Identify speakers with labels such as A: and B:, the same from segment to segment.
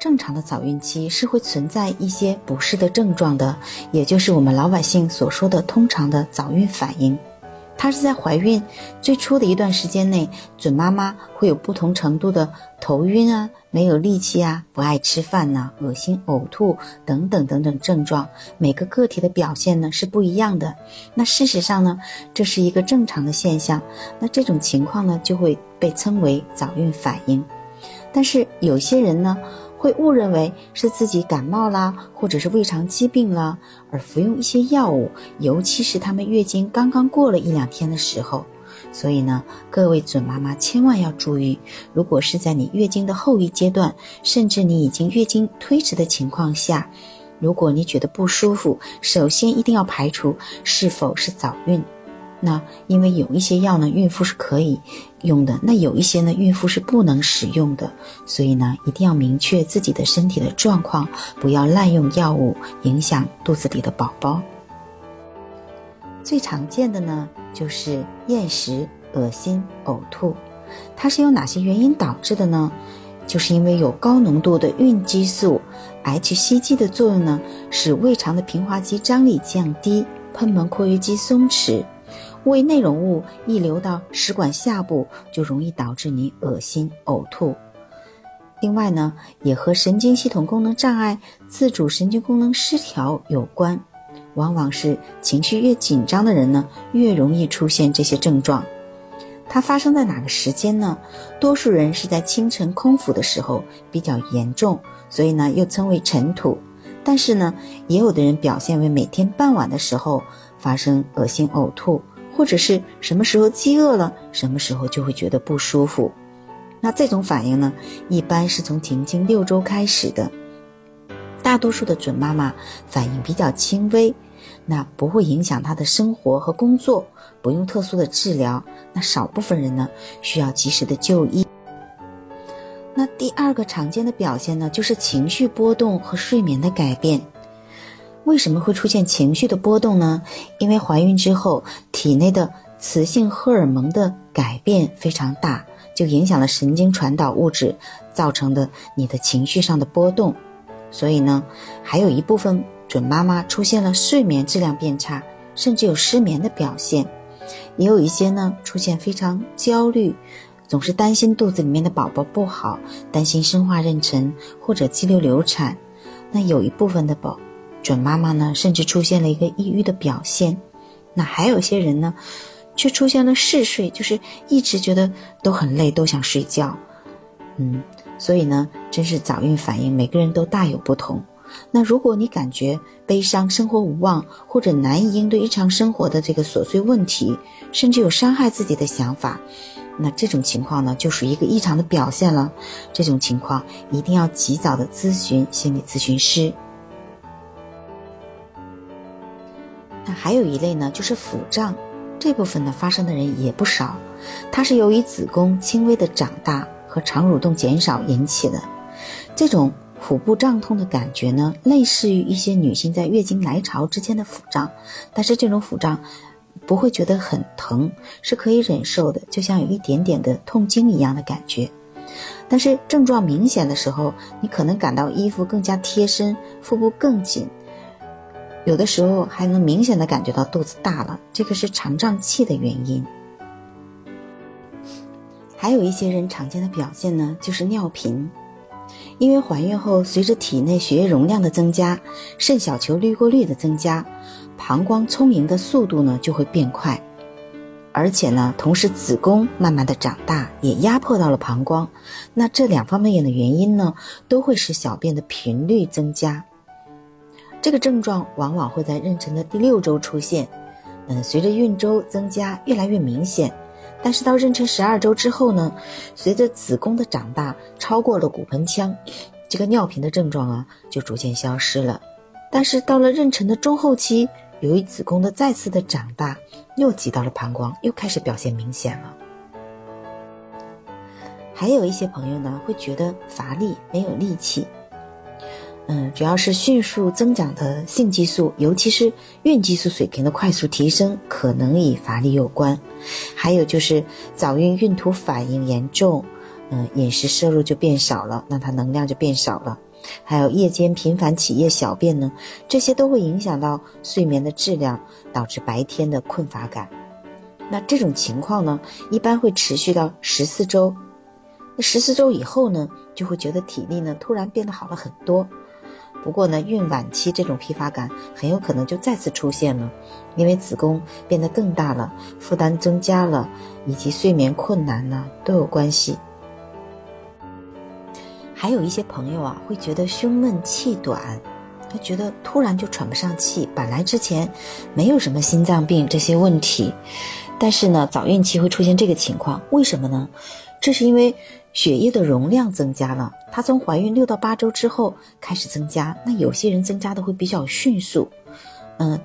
A: 正常的早孕期是会存在一些不适的症状的，也就是我们老百姓所说的通常的早孕反应。它是在怀孕最初的一段时间内，准妈妈会有不同程度的头晕啊、没有力气啊、不爱吃饭呐、恶心、呕吐等等等等症状。每个个体的表现呢是不一样的。那事实上呢，这是一个正常的现象。那这种情况呢，就会被称为早孕反应。但是有些人呢。会误认为是自己感冒啦，或者是胃肠疾病啦，而服用一些药物，尤其是他们月经刚刚过了一两天的时候。所以呢，各位准妈妈千万要注意，如果是在你月经的后一阶段，甚至你已经月经推迟的情况下，如果你觉得不舒服，首先一定要排除是否是早孕。那因为有一些药呢，孕妇是可以用的；那有一些呢，孕妇是不能使用的。所以呢，一定要明确自己的身体的状况，不要滥用药物，影响肚子里的宝宝。最常见的呢，就是厌食、恶心、呕吐。它是由哪些原因导致的呢？就是因为有高浓度的孕激素 HCG 的作用呢，使胃肠的平滑肌张力降低，喷门括约肌松弛。胃内容物溢流到食管下部，就容易导致你恶心呕吐。另外呢，也和神经系统功能障碍、自主神经功能失调有关。往往是情绪越紧张的人呢，越容易出现这些症状。它发生在哪个时间呢？多数人是在清晨空腹的时候比较严重，所以呢又称为晨吐。但是呢，也有的人表现为每天傍晚的时候发生恶心呕吐。或者是什么时候饥饿了，什么时候就会觉得不舒服。那这种反应呢，一般是从停经六周开始的。大多数的准妈妈反应比较轻微，那不会影响她的生活和工作，不用特殊的治疗。那少部分人呢，需要及时的就医。那第二个常见的表现呢，就是情绪波动和睡眠的改变。为什么会出现情绪的波动呢？因为怀孕之后，体内的雌性荷尔蒙的改变非常大，就影响了神经传导物质，造成的你的情绪上的波动。所以呢，还有一部分准妈妈出现了睡眠质量变差，甚至有失眠的表现。也有一些呢，出现非常焦虑，总是担心肚子里面的宝宝不好，担心生化妊娠或者肌瘤流产。那有一部分的宝。准妈妈呢，甚至出现了一个抑郁的表现。那还有些人呢，却出现了嗜睡，就是一直觉得都很累，都想睡觉。嗯，所以呢，真是早孕反应，每个人都大有不同。那如果你感觉悲伤、生活无望，或者难以应对日常生活的这个琐碎问题，甚至有伤害自己的想法，那这种情况呢，就属于一个异常的表现了。这种情况一定要及早的咨询心理咨询师。还有一类呢，就是腹胀，这部分呢发生的人也不少，它是由于子宫轻微的长大和肠蠕动减少引起的。这种腹部胀痛的感觉呢，类似于一些女性在月经来潮之间的腹胀，但是这种腹胀不会觉得很疼，是可以忍受的，就像有一点点的痛经一样的感觉。但是症状明显的时候，你可能感到衣服更加贴身，腹部更紧。有的时候还能明显的感觉到肚子大了，这个是肠胀气的原因。还有一些人常见的表现呢，就是尿频，因为怀孕后随着体内血液容量的增加，肾小球滤过率的增加，膀胱充盈的速度呢就会变快，而且呢，同时子宫慢慢的长大，也压迫到了膀胱，那这两方面的原因呢，都会使小便的频率增加。这个症状往往会在妊娠的第六周出现，嗯，随着孕周增加越来越明显，但是到妊娠十二周之后呢，随着子宫的长大超过了骨盆腔，这个尿频的症状啊就逐渐消失了。但是到了妊娠的中后期，由于子宫的再次的长大，又挤到了膀胱，又开始表现明显了。还有一些朋友呢，会觉得乏力，没有力气。嗯，主要是迅速增长的性激素，尤其是孕激素水平的快速提升，可能与乏力有关。还有就是早孕孕吐反应严重，嗯，饮食摄入就变少了，那它能量就变少了。还有夜间频繁起夜小便呢，这些都会影响到睡眠的质量，导致白天的困乏感。那这种情况呢，一般会持续到十四周。那十四周以后呢，就会觉得体力呢突然变得好了很多。不过呢，孕晚期这种疲乏感很有可能就再次出现了，因为子宫变得更大了，负担增加了，以及睡眠困难呢都有关系。还有一些朋友啊，会觉得胸闷气短，他觉得突然就喘不上气，本来之前没有什么心脏病这些问题，但是呢，早孕期会出现这个情况，为什么呢？这是因为血液的容量增加了，它从怀孕六到八周之后开始增加，那有些人增加的会比较迅速，嗯。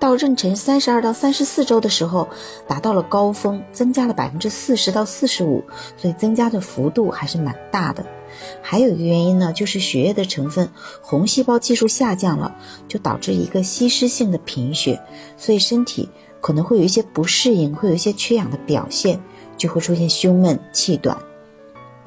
A: 到妊娠三十二到三十四周的时候，达到了高峰，增加了百分之四十到四十五，所以增加的幅度还是蛮大的。还有一个原因呢，就是血液的成分红细胞计数下降了，就导致一个稀释性的贫血，所以身体可能会有一些不适应，会有一些缺氧的表现，就会出现胸闷气短。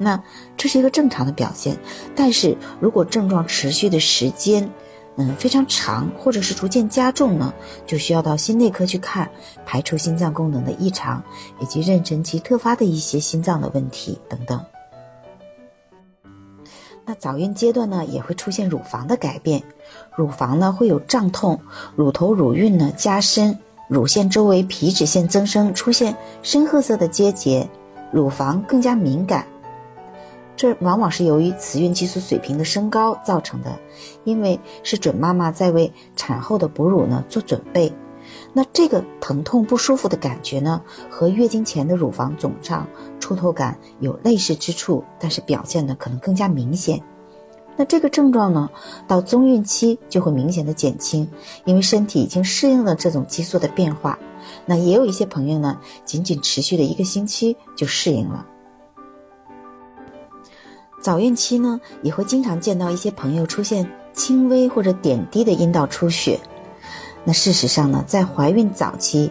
A: 那这是一个正常的表现，但是如果症状持续的时间，嗯，非常长，或者是逐渐加重呢，就需要到心内科去看，排除心脏功能的异常，以及妊娠期特发的一些心脏的问题等等。那早孕阶段呢，也会出现乳房的改变，乳房呢会有胀痛，乳头乳晕呢加深，乳腺周围皮脂腺增生，出现深褐色的结节，乳房更加敏感。这往往是由于雌孕激素水平的升高造成的，因为是准妈妈在为产后的哺乳呢做准备。那这个疼痛不舒服的感觉呢，和月经前的乳房肿胀、触痛感有类似之处，但是表现呢可能更加明显。那这个症状呢，到中孕期就会明显的减轻，因为身体已经适应了这种激素的变化。那也有一些朋友呢，仅仅持续了一个星期就适应了。早孕期呢，也会经常见到一些朋友出现轻微或者点滴的阴道出血。那事实上呢，在怀孕早期，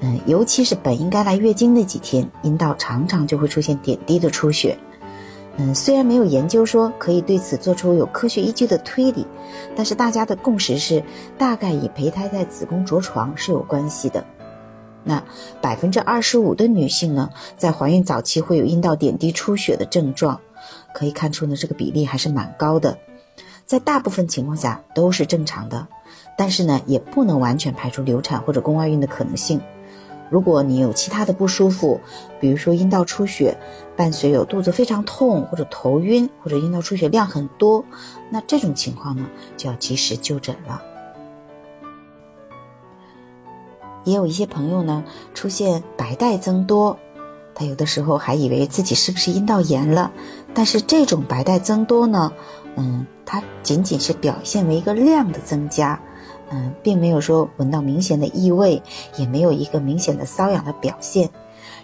A: 嗯，尤其是本应该来月经那几天，阴道常常就会出现点滴的出血。嗯，虽然没有研究说可以对此做出有科学依据的推理，但是大家的共识是，大概与胚胎在子宫着床是有关系的。那百分之二十五的女性呢，在怀孕早期会有阴道点滴出血的症状。可以看出呢，这个比例还是蛮高的，在大部分情况下都是正常的，但是呢，也不能完全排除流产或者宫外孕的可能性。如果你有其他的不舒服，比如说阴道出血，伴随有肚子非常痛或者头晕，或者阴道出血量很多，那这种情况呢，就要及时就诊了。也有一些朋友呢，出现白带增多。他有的时候还以为自己是不是阴道炎了，但是这种白带增多呢，嗯，它仅仅是表现为一个量的增加，嗯，并没有说闻到明显的异味，也没有一个明显的瘙痒的表现。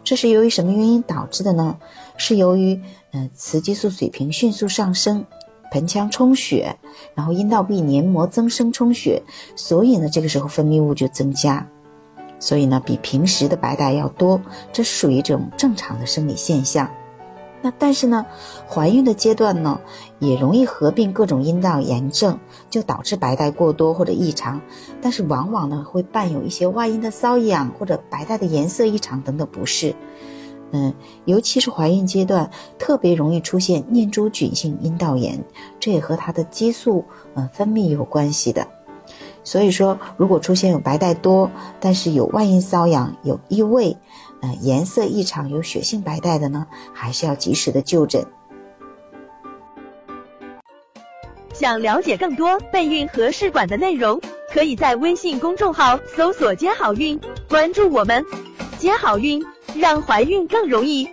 A: 这是由于什么原因导致的呢？是由于嗯雌激素水平迅速上升，盆腔充血，然后阴道壁黏膜增生充血，所以呢这个时候分泌物就增加。所以呢，比平时的白带要多，这属于这种正常的生理现象。那但是呢，怀孕的阶段呢，也容易合并各种阴道炎症，就导致白带过多或者异常。但是往往呢，会伴有一些外阴的瘙痒或者白带的颜色异常等等不适。嗯，尤其是怀孕阶段，特别容易出现念珠菌性阴道炎，这也和它的激素嗯分泌有关系的。所以说，如果出现有白带多，但是有外阴瘙痒、有异味，呃，颜色异常、有血性白带的呢，还是要及时的就诊。
B: 想了解更多备孕和试管的内容，可以在微信公众号搜索“接好运”，关注我们，接好运，让怀孕更容易。